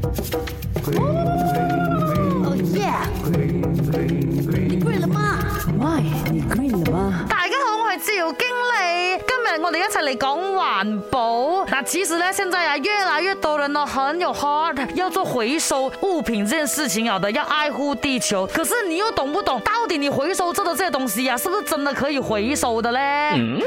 哦耶！你 g r n 你 g r 大家好，我系赵经理。今日我哋一齐嚟讲环保。其实呢，现在啊，越来越多人呢很有 heart 要做回收物品这件事情啊，的要爱护地球。可是你又懂不懂？到底你回收这的这些东西呀，是不是真的可以回收的嘞？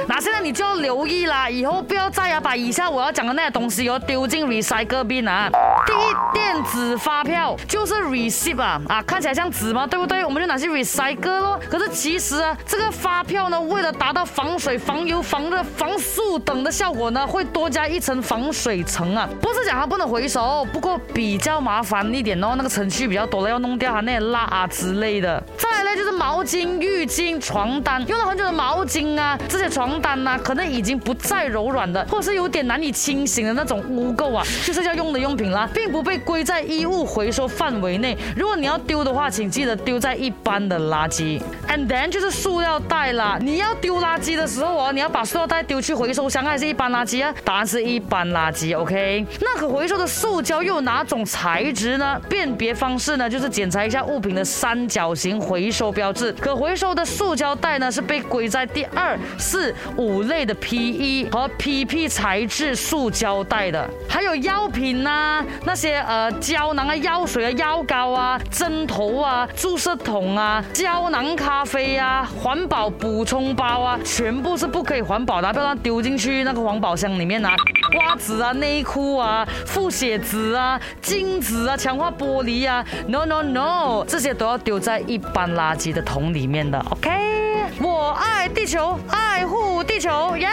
那现在你就要留意啦，以后不要再啊把以下我要讲的那些东西哦丢进 recycle bin。啊。第一，电子发票就是 receipt 啊啊，看起来像纸嘛，对不对？我们就拿去 recycle 咯。可是其实啊，这个发票呢，为了达到防水、防油、防热、防塑等的效果呢，会多加一。层防水层啊，不是讲它不能回收，不过比较麻烦一点哦，那个程序比较多的，要弄掉它那些蜡啊之类的。毛巾、浴巾、床单，用了很久的毛巾啊，这些床单啊，可能已经不再柔软的，或者是有点难以清醒的那种污垢啊，就是要用的用品啦，并不被归在衣物回收范围内。如果你要丢的话，请记得丢在一般的垃圾。And then 就是塑料袋啦，你要丢垃圾的时候哦，你要把塑料袋丢去回收箱还是一般垃圾啊？答案是一般垃圾，OK？那可回收的塑胶又有哪种材质呢？辨别方式呢，就是检查一下物品的三角形回收标。可回收的塑胶袋呢，是被归在第二四五类的 PE 和 PP 材质塑胶袋的。还有药品啊，那些呃胶囊啊、药水啊、药膏啊、针头啊、注射筒啊、胶囊咖啡啊、环保补充包啊，全部是不可以环保的，不要丢进去那个环保箱里面啊。瓜子啊、内裤啊、复写纸啊、镜子啊、强化玻璃啊，no no no，这些都要丢在一般垃圾的。桶里面的，OK，我爱地球，爱护地球，耶。